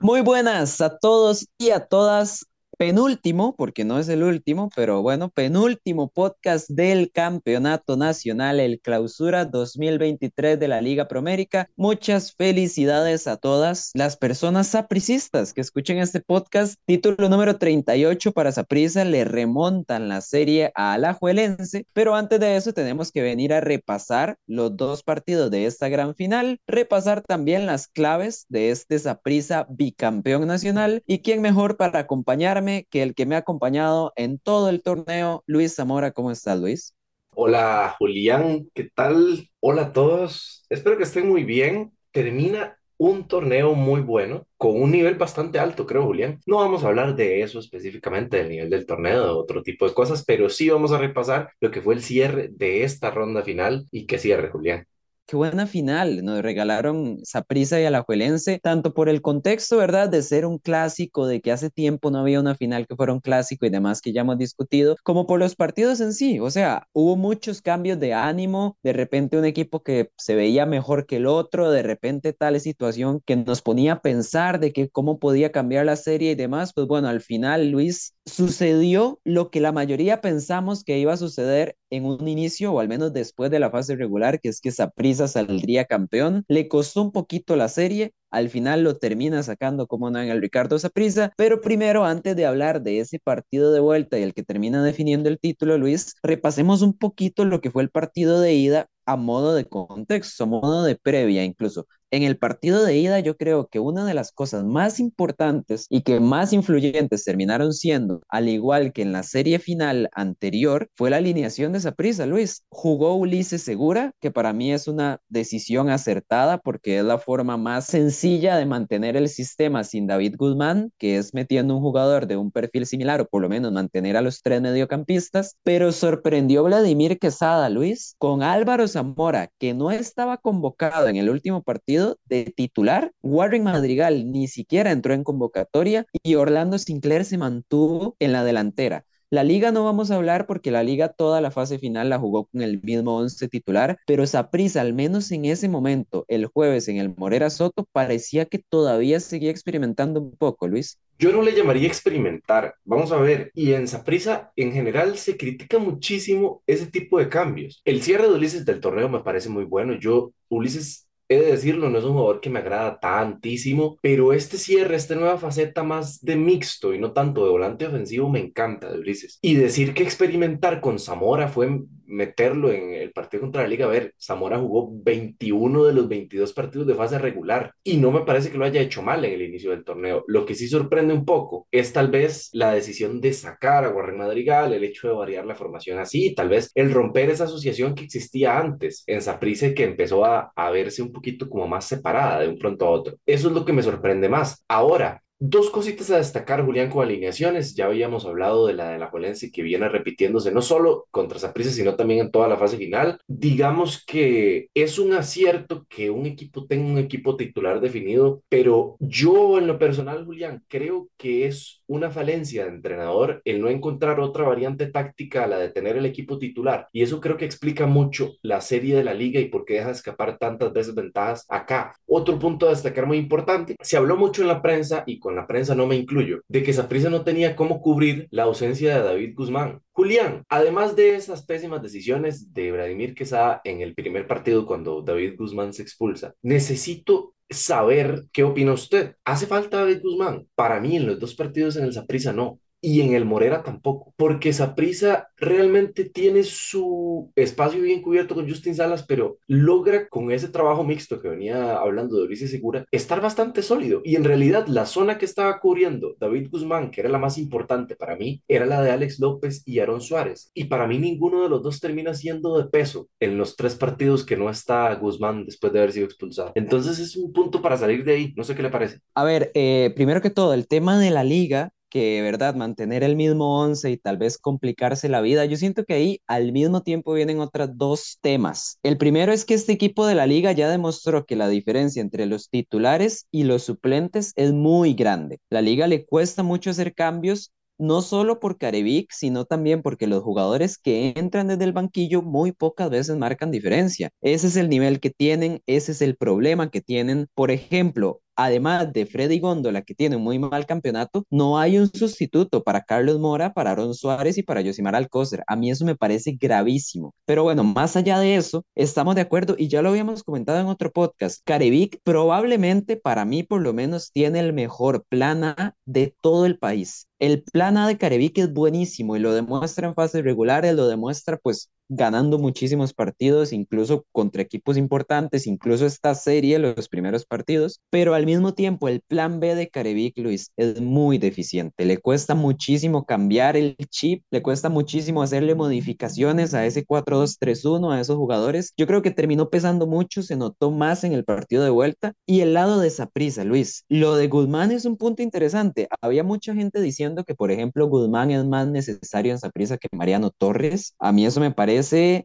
Muy buenas a todos y a todas penúltimo, porque no es el último, pero bueno, penúltimo podcast del Campeonato Nacional, el Clausura 2023 de la Liga Promérica. Muchas felicidades a todas las personas sapricistas que escuchen este podcast. Título número 38 para Saprisa, le remontan la serie a Alajuelense, pero antes de eso tenemos que venir a repasar los dos partidos de esta gran final, repasar también las claves de este Saprisa bicampeón nacional y quién mejor para acompañarme que el que me ha acompañado en todo el torneo, Luis Zamora. ¿Cómo estás, Luis? Hola, Julián, ¿qué tal? Hola a todos. Espero que estén muy bien. Termina un torneo muy bueno, con un nivel bastante alto, creo, Julián. No vamos a hablar de eso específicamente, del nivel del torneo, de otro tipo de cosas, pero sí vamos a repasar lo que fue el cierre de esta ronda final y qué cierre, Julián. Qué buena final, nos regalaron Saprissa y Alajuelense, tanto por el contexto, ¿verdad? De ser un clásico, de que hace tiempo no había una final que fuera un clásico y demás que ya hemos discutido, como por los partidos en sí. O sea, hubo muchos cambios de ánimo, de repente un equipo que se veía mejor que el otro, de repente tal situación que nos ponía a pensar de que cómo podía cambiar la serie y demás. Pues bueno, al final, Luis, sucedió lo que la mayoría pensamos que iba a suceder en un inicio o al menos después de la fase regular, que es que Saprissa saldría campeón. Le costó un poquito la serie, al final lo termina sacando como no en el Ricardo Saprissa, pero primero antes de hablar de ese partido de vuelta y el que termina definiendo el título, Luis, repasemos un poquito lo que fue el partido de ida a modo de contexto, a modo de previa incluso. En el partido de ida yo creo que una de las cosas más importantes y que más influyentes terminaron siendo, al igual que en la serie final anterior, fue la alineación de Saprissa, Luis. Jugó Ulises Segura, que para mí es una decisión acertada porque es la forma más sencilla de mantener el sistema sin David Guzmán, que es metiendo un jugador de un perfil similar o por lo menos mantener a los tres mediocampistas, pero sorprendió Vladimir Quesada, Luis, con Álvaro Zamora, que no estaba convocado en el último partido de titular. Warren Madrigal ni siquiera entró en convocatoria y Orlando Sinclair se mantuvo en la delantera. La liga no vamos a hablar porque la liga toda la fase final la jugó con el mismo once titular, pero Saprissa, al menos en ese momento, el jueves en el Morera Soto, parecía que todavía seguía experimentando un poco, Luis. Yo no le llamaría experimentar, vamos a ver, y en Saprissa en general se critica muchísimo ese tipo de cambios. El cierre de Ulises del torneo me parece muy bueno, yo, Ulises he de decirlo, no es un jugador que me agrada tantísimo, pero este cierre, esta nueva faceta más de mixto y no tanto de volante ofensivo me encanta de Ulises. Y decir que experimentar con Zamora fue meterlo en el partido contra la Liga. A ver, Zamora jugó 21 de los 22 partidos de fase regular y no me parece que lo haya hecho mal en el inicio del torneo. Lo que sí sorprende un poco es tal vez la decisión de sacar a Warren Madrigal, el hecho de variar la formación así, tal vez el romper esa asociación que existía antes en Saprissa que empezó a, a verse un poquito como más separada de un pronto a otro. Eso es lo que me sorprende más. Ahora, Dos cositas a destacar, Julián, con alineaciones. Ya habíamos hablado de la de la Juelense que viene repitiéndose no solo contra Saprissa, sino también en toda la fase final. Digamos que es un acierto que un equipo tenga un equipo titular definido, pero yo en lo personal, Julián, creo que es una falencia de entrenador el no encontrar otra variante táctica a la de tener el equipo titular. Y eso creo que explica mucho la serie de la liga y por qué deja escapar tantas veces ventajas acá. Otro punto a destacar muy importante, se habló mucho en la prensa y con la prensa no me incluyo, de que Saprissa no tenía cómo cubrir la ausencia de David Guzmán. Julián, además de esas pésimas decisiones de Vladimir Quesada en el primer partido cuando David Guzmán se expulsa, necesito saber qué opina usted. ¿Hace falta David Guzmán? Para mí en los dos partidos en el Saprissa no y en el Morera tampoco, porque Saprisa realmente tiene su espacio bien cubierto con Justin Salas, pero logra con ese trabajo mixto que venía hablando de Ulises Segura, estar bastante sólido. Y en realidad la zona que estaba cubriendo David Guzmán, que era la más importante para mí, era la de Alex López y Aaron Suárez. Y para mí ninguno de los dos termina siendo de peso en los tres partidos que no está Guzmán después de haber sido expulsado. Entonces es un punto para salir de ahí. No sé qué le parece. A ver, eh, primero que todo, el tema de la liga que, ¿verdad? Mantener el mismo once y tal vez complicarse la vida. Yo siento que ahí al mismo tiempo vienen otros dos temas. El primero es que este equipo de la liga ya demostró que la diferencia entre los titulares y los suplentes es muy grande. La liga le cuesta mucho hacer cambios no solo por Carevic, sino también porque los jugadores que entran desde el banquillo muy pocas veces marcan diferencia. Ese es el nivel que tienen, ese es el problema que tienen. Por ejemplo, además de Freddy Góndola, que tiene un muy mal campeonato, no hay un sustituto para Carlos Mora, para Aaron Suárez y para Yosimar Alcócer. A mí eso me parece gravísimo. Pero bueno, más allá de eso, estamos de acuerdo y ya lo habíamos comentado en otro podcast. Carevic probablemente, para mí por lo menos, tiene el mejor plana de todo el país. El plan A de Carevic es buenísimo y lo demuestra en fases regulares, lo demuestra pues ganando muchísimos partidos, incluso contra equipos importantes, incluso esta serie, los primeros partidos, pero al mismo tiempo el plan B de Carevic, Luis, es muy deficiente. Le cuesta muchísimo cambiar el chip, le cuesta muchísimo hacerle modificaciones a ese 4-2-3-1, a esos jugadores. Yo creo que terminó pesando mucho, se notó más en el partido de vuelta y el lado de esa Luis. Lo de Guzmán es un punto interesante. Había mucha gente diciendo que, por ejemplo, Guzmán es más necesario en Saprissa que Mariano Torres. A mí eso me parece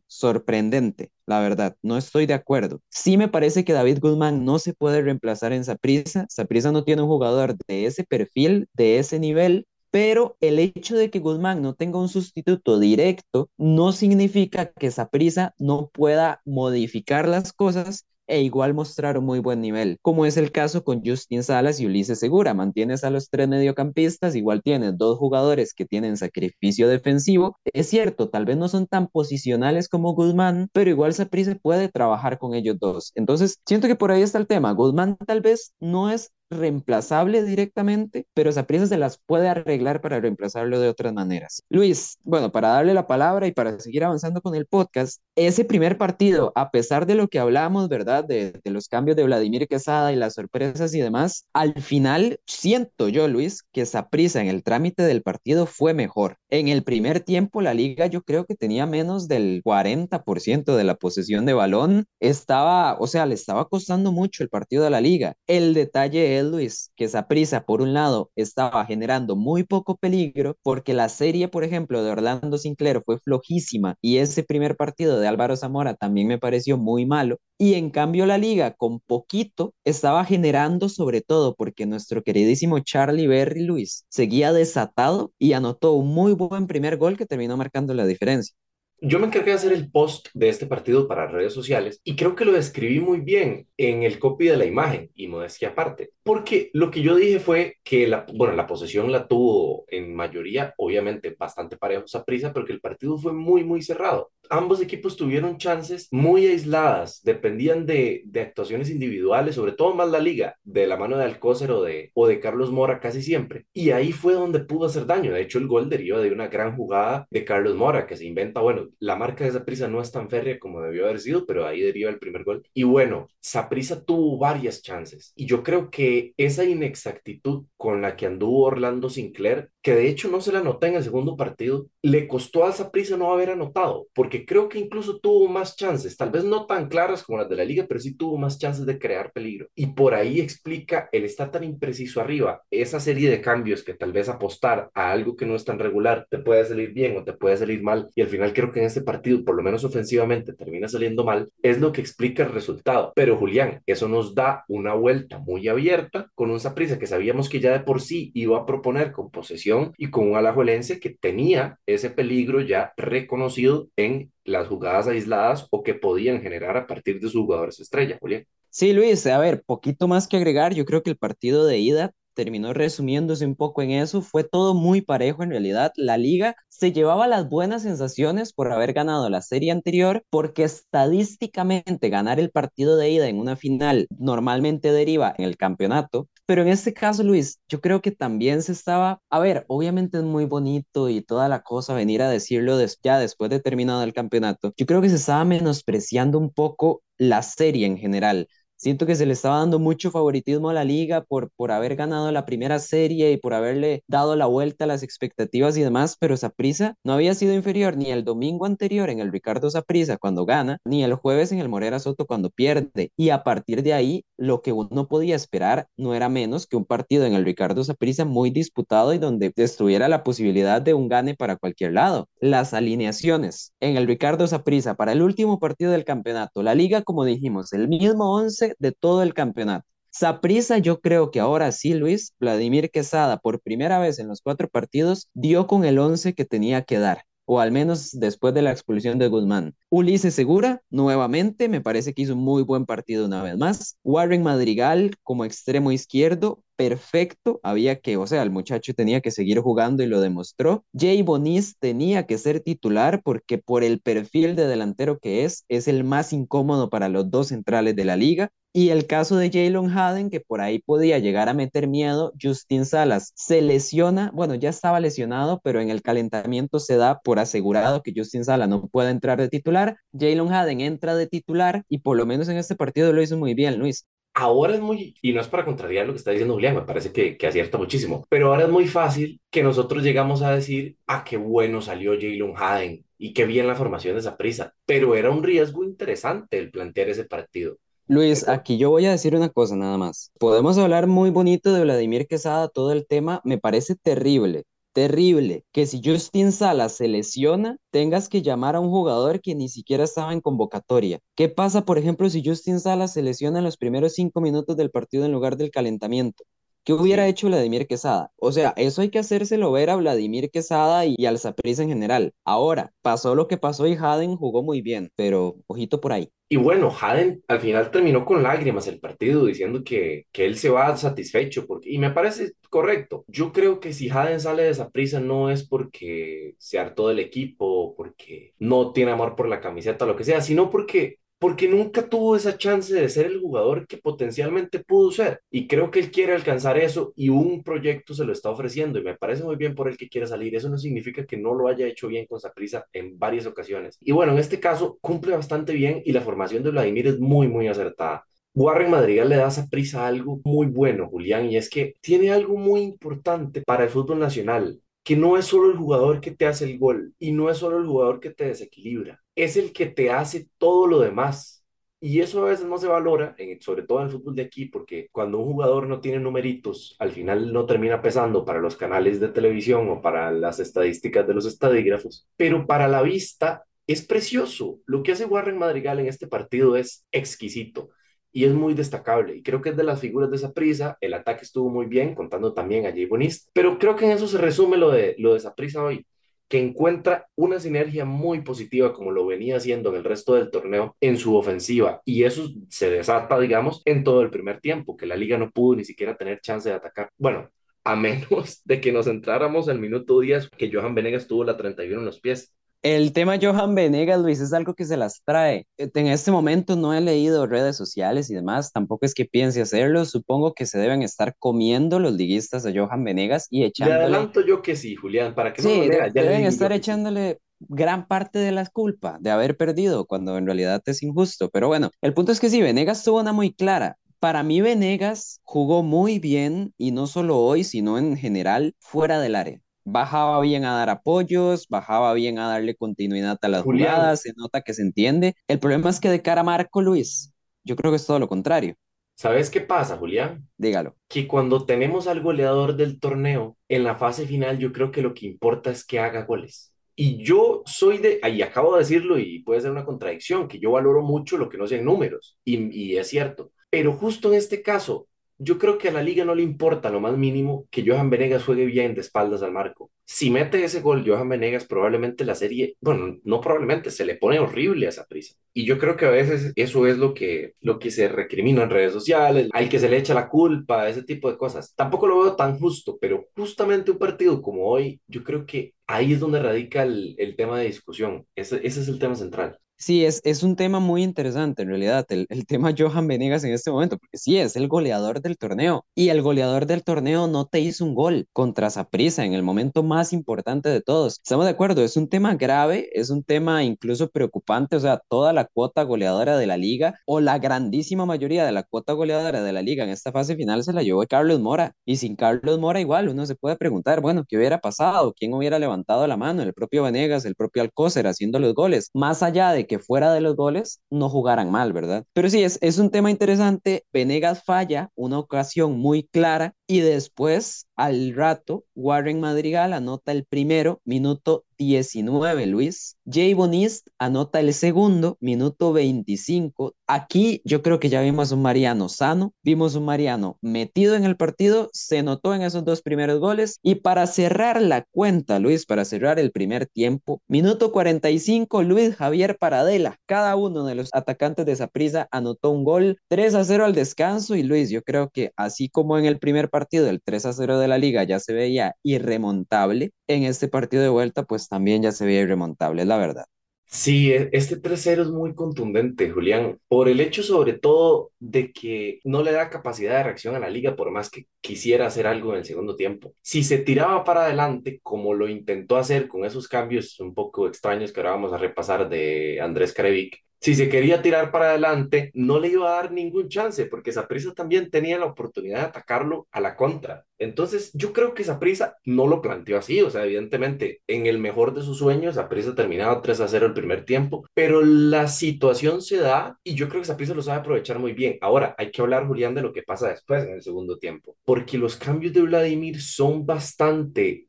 sorprendente, la verdad. No estoy de acuerdo. Sí me parece que David Guzmán no se puede reemplazar en Saprissa. Saprissa no tiene un jugador de ese perfil, de ese nivel, pero el hecho de que Guzmán no tenga un sustituto directo no significa que Saprissa no pueda modificar las cosas e igual mostrar un muy buen nivel, como es el caso con Justin Salas y Ulises Segura. Mantienes a los tres mediocampistas, igual tienes dos jugadores que tienen sacrificio defensivo. Es cierto, tal vez no son tan posicionales como Guzmán, pero igual Saprissa puede trabajar con ellos dos. Entonces, siento que por ahí está el tema. Guzmán tal vez no es reemplazable directamente, pero Saprissa se las puede arreglar para reemplazarlo de otras maneras. Luis, bueno, para darle la palabra y para seguir avanzando con el podcast, ese primer partido, a pesar de lo que hablamos, ¿verdad? De, de los cambios de Vladimir Quesada y las sorpresas y demás, al final siento yo, Luis, que Saprissa en el trámite del partido fue mejor. En el primer tiempo, la liga yo creo que tenía menos del 40% de la posesión de balón. Estaba, o sea, le estaba costando mucho el partido de la liga. El detalle es, Luis, que esa prisa, por un lado, estaba generando muy poco peligro porque la serie, por ejemplo, de Orlando Sinclair fue flojísima y ese primer partido de Álvaro Zamora también me pareció muy malo. Y en cambio la liga con poquito estaba generando sobre todo porque nuestro queridísimo Charlie Berry Luis seguía desatado y anotó un muy buen primer gol que terminó marcando la diferencia. Yo me encargué de hacer el post de este partido para redes sociales y creo que lo describí muy bien en el copy de la imagen y modestia aparte, porque lo que yo dije fue que la, bueno, la posesión la tuvo en mayoría, obviamente bastante parejo a prisa, porque el partido fue muy, muy cerrado ambos equipos tuvieron chances muy aisladas, dependían de, de, actuaciones individuales, sobre todo más la liga, de la mano de Alcócer o de, o de Carlos Mora casi siempre. Y ahí fue donde pudo hacer daño. De hecho, el gol deriva de una gran jugada de Carlos Mora, que se inventa, bueno, la marca de Saprisa no es tan férrea como debió haber sido, pero ahí deriva el primer gol. Y bueno, Saprisa tuvo varias chances. Y yo creo que esa inexactitud con la que anduvo Orlando Sinclair, que de hecho no se la nota en el segundo partido, le costó a Saprisa no haber anotado, porque creo que incluso tuvo más chances, tal vez no tan claras como las de la liga, pero sí tuvo más chances de crear peligro. Y por ahí explica el estar tan impreciso arriba, esa serie de cambios que tal vez apostar a algo que no es tan regular te puede salir bien o te puede salir mal. Y al final creo que en este partido, por lo menos ofensivamente, termina saliendo mal, es lo que explica el resultado. Pero Julián, eso nos da una vuelta muy abierta con un Saprissa que sabíamos que ya de por sí iba a proponer con posesión y con un Alajuelense que tenía ese peligro ya reconocido en las jugadas aisladas o que podían generar a partir de sus jugadores estrella, Julián. Sí, Luis, a ver, poquito más que agregar, yo creo que el partido de ida terminó resumiéndose un poco en eso. Fue todo muy parejo en realidad. La liga se llevaba las buenas sensaciones por haber ganado la serie anterior, porque estadísticamente ganar el partido de ida en una final normalmente deriva en el campeonato. Pero en este caso, Luis, yo creo que también se estaba, a ver, obviamente es muy bonito y toda la cosa venir a decirlo ya después de terminado el campeonato. Yo creo que se estaba menospreciando un poco la serie en general Siento que se le estaba dando mucho favoritismo a la liga por, por haber ganado la primera serie y por haberle dado la vuelta a las expectativas y demás, pero Saprisa no había sido inferior ni el domingo anterior en el Ricardo Saprisa cuando gana, ni el jueves en el Morera Soto cuando pierde. Y a partir de ahí, lo que uno podía esperar no era menos que un partido en el Ricardo Saprisa muy disputado y donde estuviera la posibilidad de un gane para cualquier lado. Las alineaciones en el Ricardo Saprisa para el último partido del campeonato, la liga, como dijimos, el mismo 11 de todo el campeonato. Saprisa, yo creo que ahora sí, Luis, Vladimir Quesada, por primera vez en los cuatro partidos, dio con el once que tenía que dar. o al menos después de la expulsión de Guzmán. Ulises Segura, nuevamente, me parece que hizo un muy buen partido una vez más. Warren Madrigal como extremo izquierdo, perfecto, había que, o sea, el muchacho tenía que seguir jugando y lo demostró. Jay Bonis tenía que ser titular porque por el perfil de delantero que es, es el más incómodo para los dos centrales de la liga. Y el caso de Jalen Haden, que por ahí podía llegar a meter miedo, Justin Salas se lesiona, bueno, ya estaba lesionado, pero en el calentamiento se da por asegurado que Justin Salas no puede entrar de titular. Jalen Haden entra de titular y por lo menos en este partido lo hizo muy bien, Luis ahora es muy, y no es para contrariar lo que está diciendo Julián, me parece que, que acierta muchísimo, pero ahora es muy fácil que nosotros llegamos a decir, ah, qué bueno salió Jalen Haden y qué bien la formación de esa prisa, pero era un riesgo interesante el plantear ese partido. Luis, aquí yo voy a decir una cosa nada más. Podemos hablar muy bonito de Vladimir Quesada, todo el tema me parece terrible, terrible que si Justin Salas se lesiona, tengas que llamar a un jugador que ni siquiera estaba en convocatoria. ¿Qué pasa, por ejemplo, si Justin Salas se lesiona en los primeros cinco minutos del partido en lugar del calentamiento? ¿Qué hubiera hecho Vladimir Quesada? O sea, eso hay que hacérselo ver a Vladimir Quesada y, al Saprissa en general. Ahora, pasó lo que pasó y Haden jugó muy bien, pero ojito por ahí. Y bueno, Haden al final terminó con lágrimas el partido diciendo que, que él se va satisfecho porque, y me parece correcto. Yo creo que si Haden sale de esa prisa no es porque se hartó del equipo, porque no tiene amor por la camiseta, lo que sea, sino porque porque nunca tuvo esa chance de ser el jugador que potencialmente pudo ser. Y creo que él quiere alcanzar eso y un proyecto se lo está ofreciendo y me parece muy bien por el que quiere salir. Eso no significa que no lo haya hecho bien con Saprisa en varias ocasiones. Y bueno, en este caso cumple bastante bien y la formación de Vladimir es muy, muy acertada. Warren Madrigal le da a prisa algo muy bueno, Julián, y es que tiene algo muy importante para el fútbol nacional que no es solo el jugador que te hace el gol y no es solo el jugador que te desequilibra, es el que te hace todo lo demás. Y eso a veces no se valora, sobre todo en el fútbol de aquí, porque cuando un jugador no tiene numeritos, al final no termina pesando para los canales de televisión o para las estadísticas de los estadígrafos, pero para la vista es precioso. Lo que hace Warren Madrigal en este partido es exquisito y es muy destacable. Y creo que es de las figuras de esa prisa. El ataque estuvo muy bien, contando también a Jay Bonist. Pero creo que en eso se resume lo de, lo de esa prisa hoy, que encuentra una sinergia muy positiva como lo venía haciendo en el resto del torneo en su ofensiva. Y eso se desata, digamos, en todo el primer tiempo, que la liga no pudo ni siquiera tener chance de atacar. Bueno, a menos de que nos entráramos al minuto 10, que Johan Venegas tuvo la 31 en los pies. El tema Johan Venegas, Luis, es algo que se las trae. En este momento no he leído redes sociales y demás, tampoco es que piense hacerlo. Supongo que se deben estar comiendo los liguistas de Johan Venegas y echándole. Le adelanto yo que sí, Julián, para que sí, no deben estar echándole gran parte de la culpa de haber perdido cuando en realidad es injusto. Pero bueno, el punto es que sí, Venegas tuvo una muy clara. Para mí, Venegas jugó muy bien y no solo hoy, sino en general fuera del área bajaba bien a dar apoyos, bajaba bien a darle continuidad a las jugadas, se nota que se entiende. El problema es que de cara a Marco Luis, yo creo que es todo lo contrario. ¿Sabes qué pasa, Julián? Dígalo. Que cuando tenemos al goleador del torneo, en la fase final yo creo que lo que importa es que haga goles. Y yo soy de, ahí acabo de decirlo y puede ser una contradicción, que yo valoro mucho lo que no sean números, y, y es cierto. Pero justo en este caso, yo creo que a la liga no le importa lo más mínimo que Johan Venegas juegue bien de espaldas al marco. Si mete ese gol Johan Venegas, probablemente la serie, bueno, no probablemente, se le pone horrible a esa prisa. Y yo creo que a veces eso es lo que, lo que se recrimina en redes sociales, al que se le echa la culpa, ese tipo de cosas. Tampoco lo veo tan justo, pero justamente un partido como hoy, yo creo que ahí es donde radica el, el tema de discusión. Ese, ese es el tema central. Sí, es, es un tema muy interesante en realidad, el, el tema Johan Venegas en este momento, porque sí, es el goleador del torneo y el goleador del torneo no te hizo un gol contra Saprissa en el momento más importante de todos. Estamos de acuerdo, es un tema grave, es un tema incluso preocupante, o sea, toda la cuota goleadora de la liga o la grandísima mayoría de la cuota goleadora de la liga en esta fase final se la llevó Carlos Mora y sin Carlos Mora igual uno se puede preguntar, bueno, ¿qué hubiera pasado? ¿Quién hubiera levantado la mano? El propio Venegas, el propio Alcócer haciendo los goles, más allá de que fuera de los goles no jugaran mal, ¿verdad? Pero sí, es, es un tema interesante. Venegas falla una ocasión muy clara y después, al rato, Warren Madrigal anota el primero, minuto 19, Luis. Jay Bonist anota el segundo, minuto 25. Aquí yo creo que ya vimos un Mariano sano, vimos un Mariano metido en el partido, se notó en esos dos primeros goles. Y para cerrar la cuenta, Luis, para cerrar el primer tiempo, minuto 45, Luis Javier Paradela. Cada uno de los atacantes de esa prisa anotó un gol, 3 a 0 al descanso. Y Luis, yo creo que así como en el primer partido, el 3 a 0 de la liga ya se veía irremontable, en este partido de vuelta, pues también ya se veía irremontable, es la verdad. Sí, e- este 3-0 es muy contundente, Julián, por el hecho sobre todo de que no le da capacidad de reacción a la liga por más que quisiera hacer algo en el segundo tiempo. Si se tiraba para adelante, como lo intentó hacer con esos cambios un poco extraños que ahora vamos a repasar de Andrés Karevic, si se quería tirar para adelante, no le iba a dar ningún chance, porque Saprissa también tenía la oportunidad de atacarlo a la contra. Entonces, yo creo que Saprissa no lo planteó así, o sea, evidentemente, en el mejor de sus sueños, Saprissa terminaba 3 a 0 el primer tiempo, pero la situación se da y yo creo que Saprissa lo sabe aprovechar muy bien. Ahora, hay que hablar, Julián, de lo que pasa después en el segundo tiempo, porque los cambios de Vladimir son bastante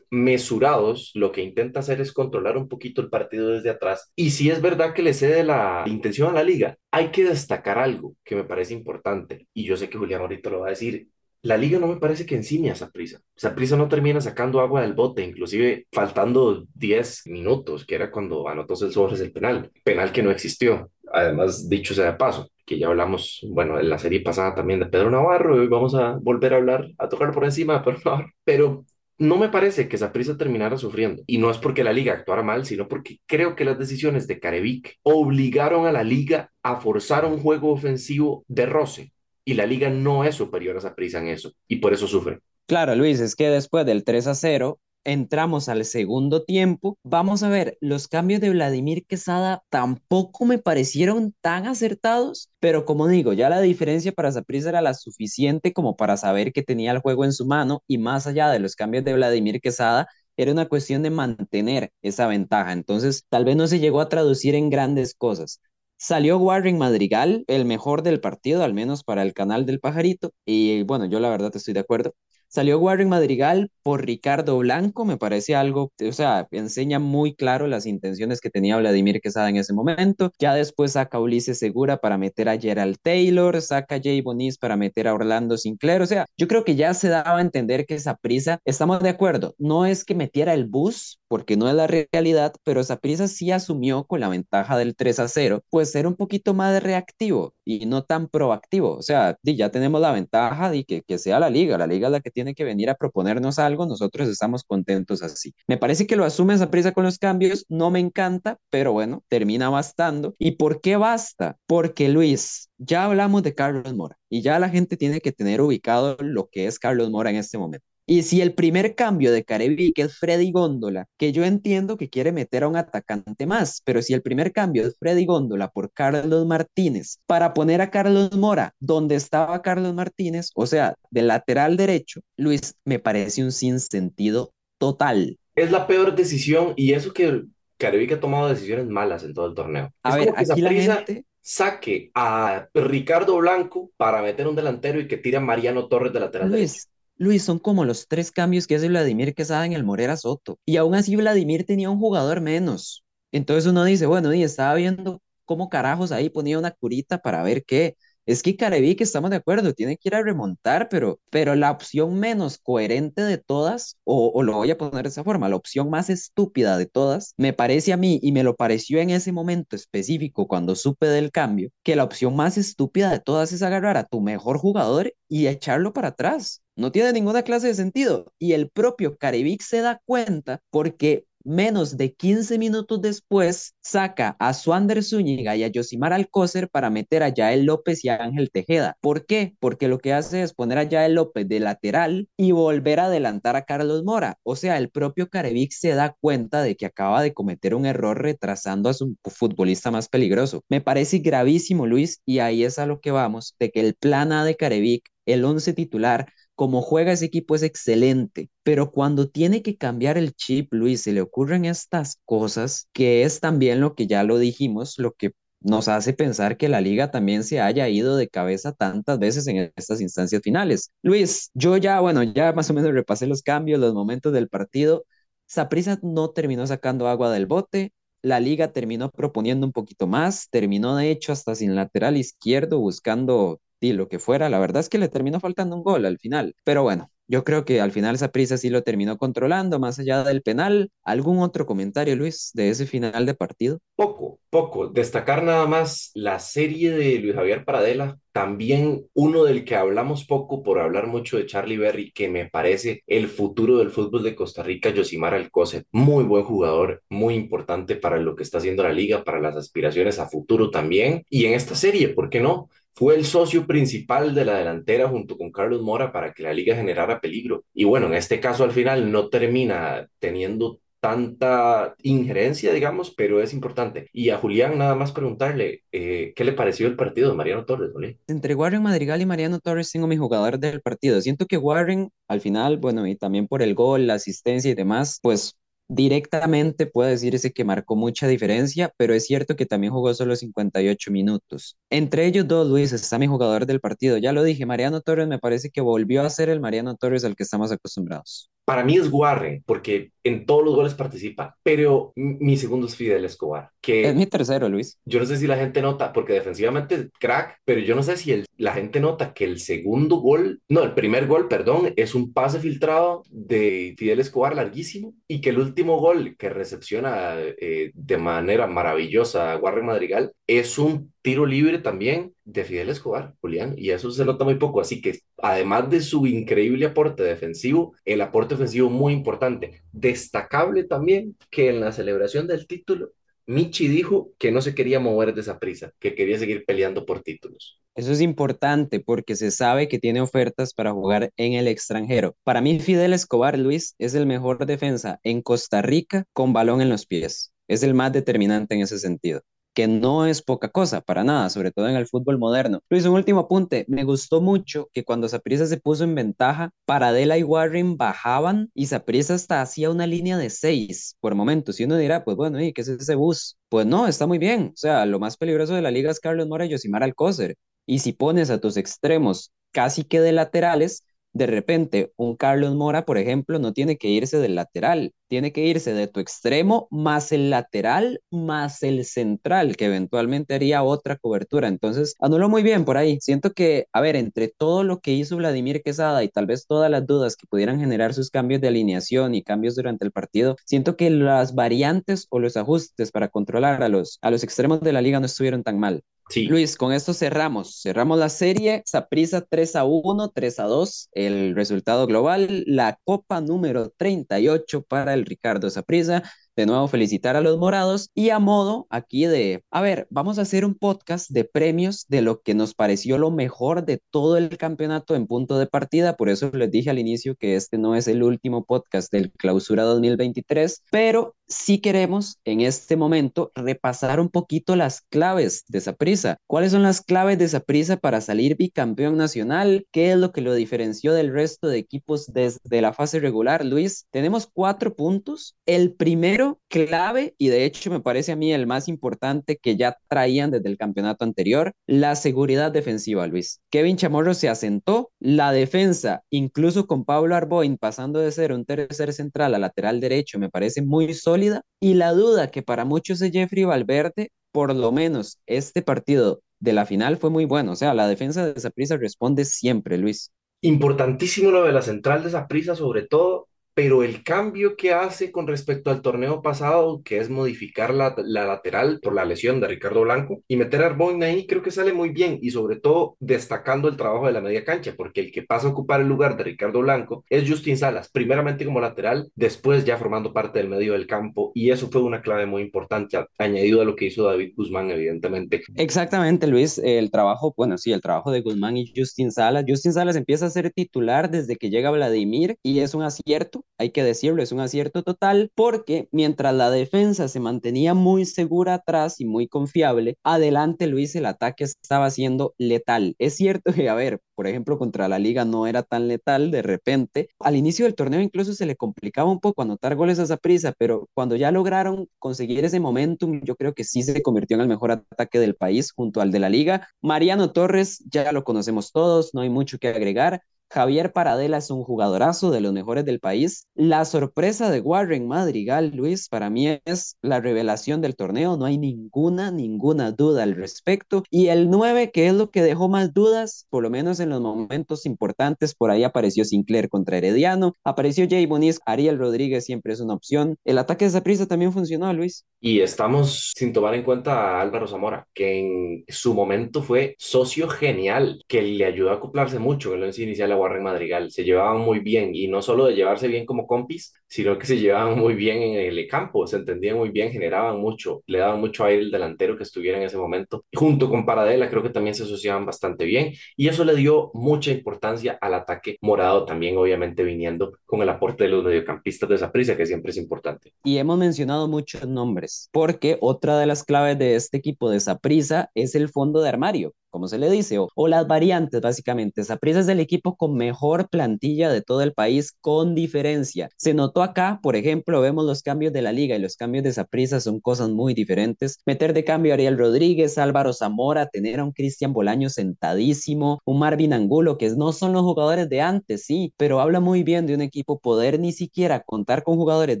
mesurados, lo que intenta hacer es controlar un poquito el partido desde atrás. Y si es verdad que le cede la intención a la liga, hay que destacar algo que me parece importante. Y yo sé que Julián ahorita lo va a decir. La liga no me parece que encime a Saprisa. Saprisa no termina sacando agua del bote, inclusive faltando 10 minutos, que era cuando anotó el sobres el penal. Penal que no existió. Además, dicho sea de paso, que ya hablamos, bueno, en la serie pasada también de Pedro Navarro, y hoy vamos a volver a hablar, a tocar por encima de. Pero no me parece que Saprissa terminara sufriendo. Y no es porque la liga actuara mal, sino porque creo que las decisiones de Carevic obligaron a la liga a forzar un juego ofensivo de roce. Y la liga no es superior a Saprissa en eso. Y por eso sufre. Claro, Luis, es que después del 3 a 0, entramos al segundo tiempo, vamos a ver, los cambios de Vladimir Quesada tampoco me parecieron tan acertados, pero como digo, ya la diferencia para Saprissa era la suficiente como para saber que tenía el juego en su mano y más allá de los cambios de Vladimir Quesada, era una cuestión de mantener esa ventaja. Entonces, tal vez no se llegó a traducir en grandes cosas. Salió Warren Madrigal, el mejor del partido, al menos para el canal del pajarito. Y bueno, yo la verdad estoy de acuerdo. Salió Warren Madrigal por Ricardo Blanco, me parece algo, o sea, enseña muy claro las intenciones que tenía Vladimir Quesada en ese momento. Ya después saca Ulises Segura para meter a Gerald Taylor, saca Jay Bonis para meter a Orlando Sinclair. O sea, yo creo que ya se daba a entender que esa prisa, estamos de acuerdo, no es que metiera el bus, porque no es la realidad, pero esa prisa sí asumió con la ventaja del 3 a 0, pues ser un poquito más reactivo y no tan proactivo. O sea, ya tenemos la ventaja de que, sea la liga, la liga la que tiene que venir a proponernos algo, nosotros estamos contentos así. Me parece que lo asume esa prisa con los cambios, no me encanta, pero bueno, termina bastando. ¿Y por qué basta? Porque Luis, ya hablamos de Carlos Mora y ya la gente tiene que tener ubicado lo que es Carlos Mora en este momento. Y si el primer cambio de Carevic es Freddy Góndola, que yo entiendo que quiere meter a un atacante más, pero si el primer cambio es Freddy Góndola por Carlos Martínez para poner a Carlos Mora donde estaba Carlos Martínez, o sea, de lateral derecho, Luis, me parece un sinsentido total. Es la peor decisión y eso que Carevic ha tomado decisiones malas en todo el torneo. A es ver, aquí la gente saque a Ricardo Blanco para meter un delantero y que tire a Mariano Torres de lateral Luis, derecho. Luis, son como los tres cambios que hace Vladimir Quesada en el Morera Soto. Y aún así Vladimir tenía un jugador menos. Entonces uno dice, bueno, y estaba viendo cómo carajos ahí ponía una curita para ver qué. Es que Carevic, estamos de acuerdo, tiene que ir a remontar, pero, pero la opción menos coherente de todas, o, o lo voy a poner de esa forma, la opción más estúpida de todas, me parece a mí, y me lo pareció en ese momento específico cuando supe del cambio, que la opción más estúpida de todas es agarrar a tu mejor jugador y echarlo para atrás. No tiene ninguna clase de sentido. Y el propio Carevic se da cuenta porque menos de 15 minutos después saca a Suander Zúñiga y a Yosimar Alcócer para meter a Yael López y a Ángel Tejeda. ¿Por qué? Porque lo que hace es poner a Yael López de lateral y volver a adelantar a Carlos Mora. O sea, el propio Carevic se da cuenta de que acaba de cometer un error retrasando a su futbolista más peligroso. Me parece gravísimo, Luis, y ahí es a lo que vamos, de que el plan A de Carevic, el 11 titular, como juega ese equipo es excelente, pero cuando tiene que cambiar el chip, Luis, se le ocurren estas cosas, que es también lo que ya lo dijimos, lo que nos hace pensar que la liga también se haya ido de cabeza tantas veces en estas instancias finales. Luis, yo ya, bueno, ya más o menos repasé los cambios, los momentos del partido. Saprissa no terminó sacando agua del bote, la liga terminó proponiendo un poquito más, terminó de hecho hasta sin lateral izquierdo buscando lo que fuera. La verdad es que le terminó faltando un gol al final, pero bueno, yo creo que al final Saprissa sí lo terminó controlando, más allá del penal. ¿Algún otro comentario, Luis, de ese final de partido? Poco, poco. Destacar nada más la serie de Luis Javier Paradela. También uno del que hablamos poco por hablar mucho de Charlie Berry, que me parece el futuro del fútbol de Costa Rica, Yosimar Alcocer. Muy buen jugador, muy importante para lo que está haciendo la liga, para las aspiraciones a futuro también. Y en esta serie, ¿por qué no? Fue el socio principal de la delantera junto con Carlos Mora para que la liga generara peligro. Y bueno, en este caso al final no termina teniendo tanta injerencia, digamos, pero es importante. Y a Julián nada más preguntarle, eh, ¿qué le pareció el partido de Mariano Torres, Entre Warren Madrigal y Mariano Torres tengo mi jugador del partido. Siento que Warren al final, bueno, y también por el gol, la asistencia y demás, pues directamente puede decirse que marcó mucha diferencia, pero es cierto que también jugó solo 58 minutos. Entre ellos dos, Luis, está mi jugador del partido. Ya lo dije, Mariano Torres me parece que volvió a ser el Mariano Torres al que estamos acostumbrados. Para mí es Warren, porque en todos los goles participa, pero mi segundo es Fidel Escobar. Que es mi tercero, Luis. Yo no sé si la gente nota, porque defensivamente crack, pero yo no sé si el, la gente nota que el segundo gol, no, el primer gol, perdón, es un pase filtrado de Fidel Escobar larguísimo y que el último gol que recepciona eh, de manera maravillosa Warren Madrigal es un tiro libre también de Fidel Escobar, Julián, y eso se nota muy poco. Así que además de su increíble aporte defensivo, el aporte ofensivo muy importante. Destacable también que en la celebración del título, Michi dijo que no se quería mover de esa prisa, que quería seguir peleando por títulos. Eso es importante porque se sabe que tiene ofertas para jugar en el extranjero. Para mí, Fidel Escobar, Luis, es el mejor defensa en Costa Rica con balón en los pies. Es el más determinante en ese sentido que no es poca cosa, para nada, sobre todo en el fútbol moderno. Luis, un último apunte. Me gustó mucho que cuando Saprissa se puso en ventaja, Paradela y Warren bajaban y Saprissa hasta hacía una línea de seis por momentos. Y uno dirá, pues bueno, ¿y qué es ese bus? Pues no, está muy bien. O sea, lo más peligroso de la liga es Carlos Mora y Yosimar Alcócer. Y si pones a tus extremos casi que de laterales, de repente un Carlos Mora, por ejemplo, no tiene que irse del lateral, tiene que irse de tu extremo más el lateral más el central, que eventualmente haría otra cobertura. Entonces, anuló muy bien por ahí. Siento que, a ver, entre todo lo que hizo Vladimir Quesada y tal vez todas las dudas que pudieran generar sus cambios de alineación y cambios durante el partido, siento que las variantes o los ajustes para controlar a los, a los extremos de la liga no estuvieron tan mal. Luis, con esto cerramos. Cerramos la serie. Saprisa 3 a 1, 3 a 2, el resultado global. La copa número 38 para el Ricardo Saprisa de nuevo felicitar a los morados y a modo aquí de, a ver, vamos a hacer un podcast de premios de lo que nos pareció lo mejor de todo el campeonato en punto de partida, por eso les dije al inicio que este no es el último podcast del clausura 2023, pero sí queremos en este momento repasar un poquito las claves de esa prisa. ¿Cuáles son las claves de esa prisa para salir bicampeón nacional? ¿Qué es lo que lo diferenció del resto de equipos desde la fase regular? Luis, tenemos cuatro puntos. El primero clave, y de hecho me parece a mí el más importante que ya traían desde el campeonato anterior, la seguridad defensiva, Luis. Kevin Chamorro se asentó, la defensa, incluso con Pablo Arboin pasando de ser un tercer central a lateral derecho, me parece muy sólida, y la duda que para muchos de Jeffrey Valverde, por lo menos este partido de la final fue muy bueno, o sea, la defensa de prisa responde siempre, Luis. Importantísimo lo de la central de prisa sobre todo, pero el cambio que hace con respecto al torneo pasado, que es modificar la, lateral por la lesión de Ricardo Blanco y meter a Arboin ahí, creo que sale muy bien y sobre todo destacando el trabajo de la media cancha, porque el que pasa a ocupar el lugar de Ricardo Blanco es Justin Salas, primeramente como lateral, después ya formando parte del medio del campo y eso fue una clave muy importante, añadido a lo que hizo David Guzmán, evidentemente. Exactamente, Luis, el trabajo, bueno, sí, el trabajo de Guzmán y Justin Salas. Justin Salas empieza a ser titular desde que llega Vladimir y es un acierto hay que decirlo, es un acierto total, porque mientras la defensa se mantenía muy segura atrás y muy confiable, adelante Luis el ataque estaba siendo letal. Es cierto que, a ver, por ejemplo, contra la liga no era tan letal de repente. Al inicio del torneo incluso se le complicaba un poco anotar goles a esa prisa, pero cuando ya lograron conseguir ese momentum, yo creo que sí se convirtió en el mejor ataque del país junto al de la liga. Mariano Torres, ya lo conocemos todos, no hay mucho que agregar Javier Paradela es un jugadorazo de los mejores del país. La sorpresa de Warren Madrigal, Luis, para mí es la revelación del torneo. No hay ninguna, ninguna duda al respecto. Y el 9, que es lo que dejó más dudas, por lo menos en los momentos importantes, por ahí apareció Sinclair contra Herediano, apareció Jay Bonis, Ariel Rodríguez siempre es una opción. El ataque de Zaprisa también funcionó, Luis. Y estamos sin tomar en cuenta a Álvaro Zamora, que en su momento fue socio genial, que le ayudó a acoplarse mucho en once inicial a Warren Madrigal. Se llevaban muy bien, y no solo de llevarse bien como compis, sino que se llevaban muy bien en el campo, se entendían muy bien, generaban mucho, le daban mucho aire el delantero que estuviera en ese momento. Junto con Paradela, creo que también se asociaban bastante bien, y eso le dio mucha importancia al ataque morado, también obviamente viniendo con el aporte de los mediocampistas de esa prisa, que siempre es importante. Y hemos mencionado muchos nombres, porque otra de las claves de este equipo de Saprisa es el fondo de armario como se le dice, o, las variantes básicamente. Saprissa es el equipo con mejor plantilla de todo el país con diferencia. Se notó acá, por ejemplo, vemos los cambios de la liga y los cambios de Saprissa son cosas muy diferentes. Meter de cambio a Ariel Rodríguez, Álvaro Zamora, tener a un Cristian Bolaño sentadísimo, un Marvin Angulo, que no son los jugadores de antes, sí, pero habla muy bien de un equipo poder ni siquiera contar con jugadores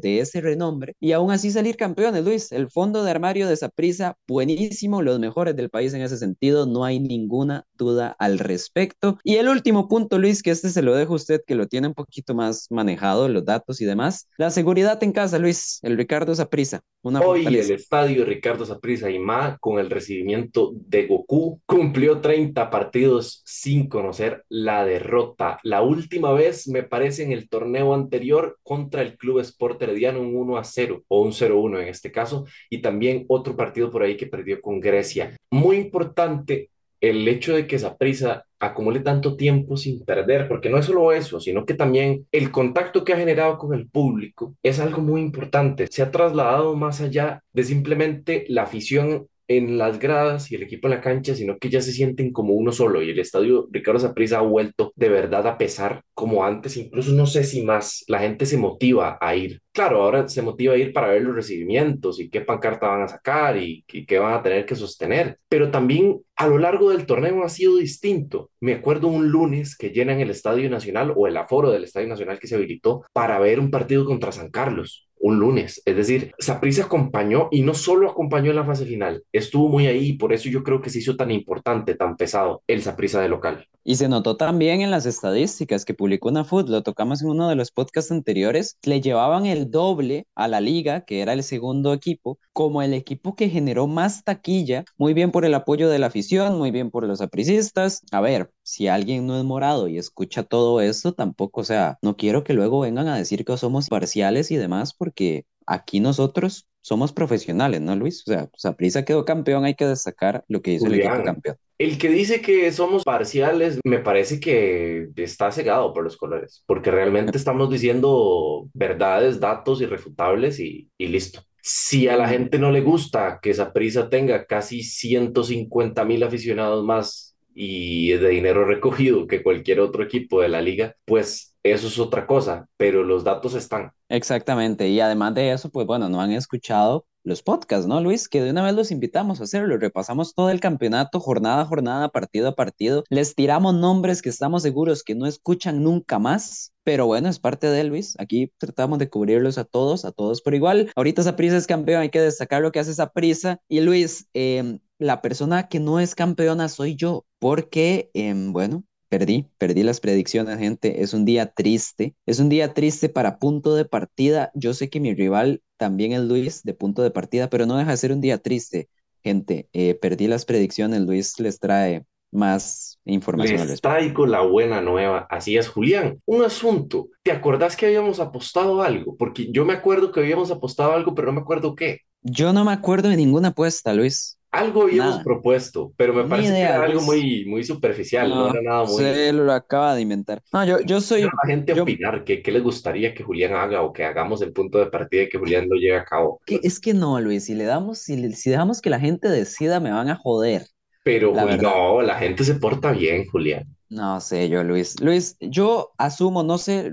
de ese renombre y aún así salir campeones, Luis. El fondo de armario de Saprissa, buenísimo, los mejores del país en ese sentido, no hay ninguna duda al respecto. Y el último punto, Luis, que este se lo dejo a usted, que lo tiene un poquito más manejado, los datos y demás. La seguridad en casa, Luis, el Ricardo Zaprisa. Hoy el estadio Ricardo Zaprisa y Ma, con el recibimiento de Goku, cumplió 30 partidos sin conocer la derrota. La última vez, me parece, en el torneo anterior contra el Club Sport Herediano, un 1 a 0 o un 0-1 en este caso, y también otro partido por ahí que perdió con Grecia. Muy importante el hecho de que esa prisa acumule tanto tiempo sin perder, porque no es solo eso, sino que también el contacto que ha generado con el público es algo muy importante. Se ha trasladado más allá de simplemente la afición en las gradas y el equipo en la cancha, sino que ya se sienten como uno solo y el estadio Ricardo Saprissa ha vuelto de verdad a pesar como antes, incluso no sé si más, la gente se motiva a ir. Claro, ahora se motiva a ir para ver los recibimientos y qué pancarta van a sacar y, y qué van a tener que sostener, pero también a lo largo del torneo ha sido distinto. Me acuerdo un lunes que llenan el Estadio Nacional o el aforo del Estadio Nacional que se habilitó para ver un partido contra San Carlos un lunes. Es decir, Saprissa acompañó y no solo acompañó en la fase final, estuvo muy ahí y por eso yo creo que se hizo tan importante, tan pesado el Saprissa de local. Y se notó también en las estadísticas que publicó una Food, lo tocamos en uno de los podcasts anteriores, le llevaban el doble a la liga, que era el segundo equipo, como el equipo que generó más taquilla, muy bien por el apoyo de la afición, muy bien por los apricistas. A ver, si alguien no es morado y escucha todo esto, tampoco, o sea, no quiero que luego vengan a decir que somos parciales y demás, porque aquí nosotros somos profesionales, ¿no, Luis? O sea, Saprisa quedó campeón, hay que destacar lo que hizo el equipo campeón. El que dice que somos parciales, me parece que está cegado por los colores, porque realmente estamos diciendo verdades, datos irrefutables y, y listo. Si a la gente no le gusta que Saprisa tenga casi 150 mil aficionados más y de dinero recogido que cualquier otro equipo de la liga, pues eso es otra cosa, pero los datos están. Exactamente, y además de eso, pues bueno, no han escuchado los podcasts, ¿no, Luis? Que de una vez los invitamos a hacerlo. Repasamos todo el campeonato, jornada a jornada, partido a partido. Les tiramos nombres que estamos seguros que no escuchan nunca más. Pero bueno, es parte de Luis. Aquí tratamos de cubrirlos a todos, a todos por igual. Ahorita Saprisa es campeón, hay que destacar lo que hace Saprisa. Y Luis, em, la persona que no es campeona soy yo, porque, em, bueno, Perdí, perdí las predicciones, gente. Es un día triste. Es un día triste para punto de partida. Yo sé que mi rival también es Luis de punto de partida, pero no deja de ser un día triste, gente. Eh, perdí las predicciones. Luis les trae más información. Les traigo la buena nueva. Así es, Julián. Un asunto. ¿Te acordás que habíamos apostado algo? Porque yo me acuerdo que habíamos apostado algo, pero no me acuerdo qué. Yo no me acuerdo de ninguna apuesta, Luis. Algo habíamos propuesto, pero me parece que era algo muy, muy superficial, no, era nada muy... Se lo acaba de inventar. No, yo, yo soy... la gente opinar qué, qué les gustaría que Julián haga o que hagamos el punto de partida y que Julián lo lleve a cabo. es que no, Luis, si le damos, si, si dejamos que la gente decida, me van a joder. Pero no, la gente se porta bien, Julián. No sé yo, Luis. Luis, yo asumo, no sé,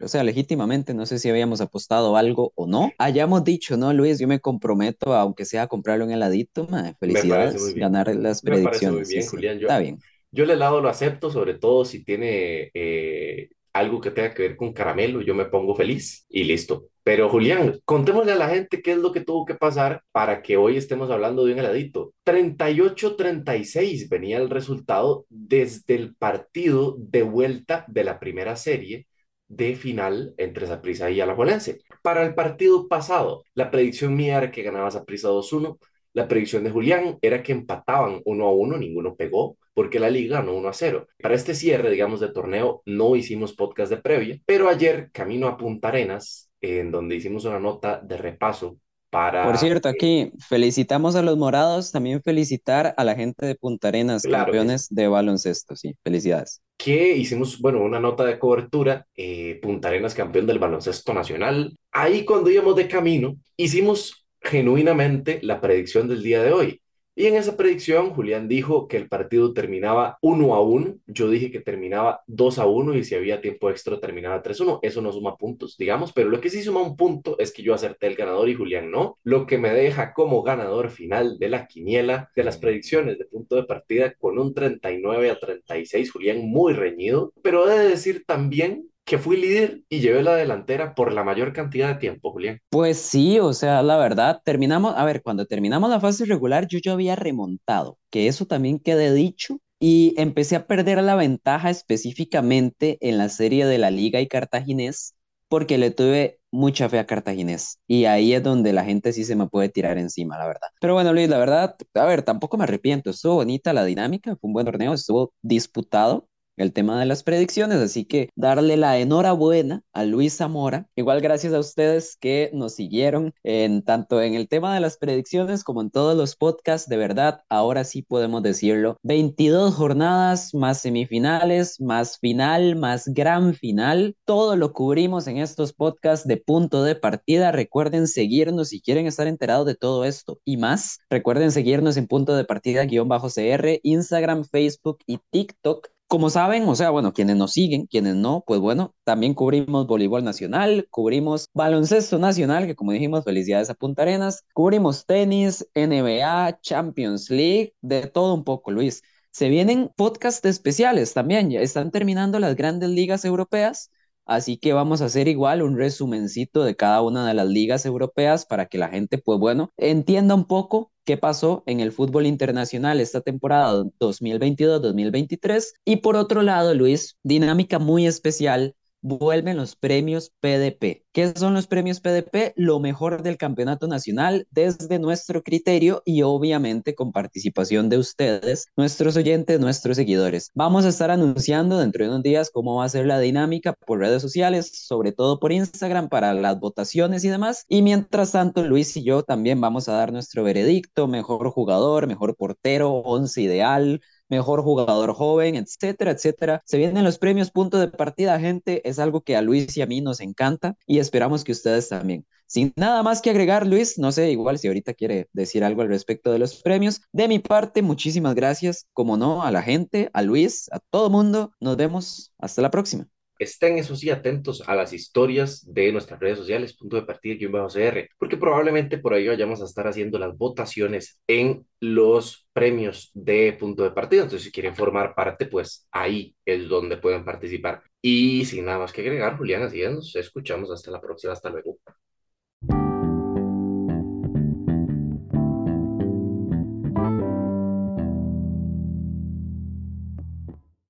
o sea, legítimamente, no sé si habíamos apostado algo o no. Hayamos dicho, no, Luis, yo me comprometo, aunque sea a comprarlo en heladito, madre, felicidades, ganar las predicciones. bien, Julián. Está bien. Yo el helado lo acepto, sobre todo si tiene eh, algo que tenga que ver con caramelo, yo me pongo feliz y listo. Pero Julián, contémosle a la gente qué es lo que tuvo que pasar para que hoy estemos hablando de un heladito. 38-36 venía el resultado desde el partido de vuelta de la primera serie de final entre Saprissa y Alajuelense. Para el partido pasado, la predicción mía era que ganaba Saprissa 2-1. La predicción de Julián era que empataban 1 a 1, ninguno pegó, porque la liga ganó 1 a 0. Para este cierre, digamos, de torneo, no hicimos podcast de previa, pero ayer, camino a Punta Arenas, en donde hicimos una nota de repaso para... Por cierto, aquí felicitamos a los morados, también felicitar a la gente de Punta Arenas, campeones de baloncesto, sí, felicidades. Que hicimos, bueno, una nota de cobertura, eh, Punta Arenas campeón del baloncesto nacional. Ahí cuando íbamos de camino, hicimos genuinamente la predicción del día de hoy. Y en esa predicción, Julián dijo que el partido terminaba 1 a 1. Yo dije que terminaba 2 a 1 y si había tiempo extra terminaba 3 a 1. Eso no suma puntos, digamos, pero lo que sí suma un punto es que yo acerté el ganador y Julián no. Lo que me deja como ganador final de la quiniela de las predicciones de punto de partida con un 39 a 36. Julián muy reñido, pero he de decir también que fui líder y llevé la delantera por la mayor cantidad de tiempo, Julián. Pues sí, o sea, la verdad, terminamos, a ver, cuando terminamos la fase regular, yo ya había remontado, que eso también quede dicho, y empecé a perder la ventaja específicamente en la serie de la Liga y Cartaginés, porque le tuve mucha fe a Cartaginés. Y ahí es donde la gente sí se me puede tirar encima, la verdad. Pero bueno, Luis, la verdad, a ver, tampoco me arrepiento. Estuvo bonita la dinámica, fue un buen torneo, estuvo disputado el tema de las predicciones, así que darle la enhorabuena a Luis Zamora. Igual gracias a ustedes que nos siguieron en tanto en el tema de las predicciones como en todos los podcasts, de verdad, ahora sí podemos decirlo, 22 jornadas más semifinales, más final, más gran final, todo lo cubrimos en estos podcasts de punto de partida. Recuerden seguirnos si quieren estar enterados de todo esto y más. Recuerden seguirnos en punto de partida guion bajo CR, Instagram, Facebook y TikTok como saben, o sea, bueno, quienes nos siguen, quienes no, pues bueno, también cubrimos voleibol nacional, cubrimos baloncesto nacional, que como dijimos, felicidades a Punta Arenas, cubrimos tenis, NBA, Champions League, de todo un poco, Luis. Se vienen podcasts especiales también, ya están terminando las grandes ligas europeas, así que vamos a hacer igual un resumencito de cada una de las ligas europeas para que la gente, pues bueno, entienda un poco qué pasó en el fútbol internacional esta temporada 2022-2023. Y por otro lado, Luis, dinámica muy especial vuelven los premios PDP. ¿Qué son los premios PDP? Lo mejor del campeonato nacional desde nuestro criterio y obviamente con participación de ustedes, nuestros oyentes, nuestros seguidores. Vamos a estar anunciando dentro de unos días cómo va a ser la dinámica por redes sociales, sobre todo por Instagram para las votaciones y demás. Y mientras tanto, Luis y yo también vamos a dar nuestro veredicto, mejor jugador, mejor portero, once ideal, mejor jugador joven, etcétera, etcétera. Se vienen los premios punto de partida, gente. Es algo que a Luis y a mí nos encanta y esperamos que ustedes también. Sin nada más que agregar, Luis, no sé, igual si ahorita quiere decir algo al respecto de los premios. De mi parte, muchísimas gracias, como no, a la gente, a Luis, a todo mundo. Nos vemos. Hasta la próxima estén eso sí atentos a las historias de nuestras redes sociales, punto de partida y bajo CR, porque probablemente por ahí vayamos a estar haciendo las votaciones en los premios de punto de partida. Entonces, si quieren formar parte, pues ahí es donde pueden participar. Y sin nada más que agregar, Julián, así es, nos escuchamos hasta la próxima. Hasta luego.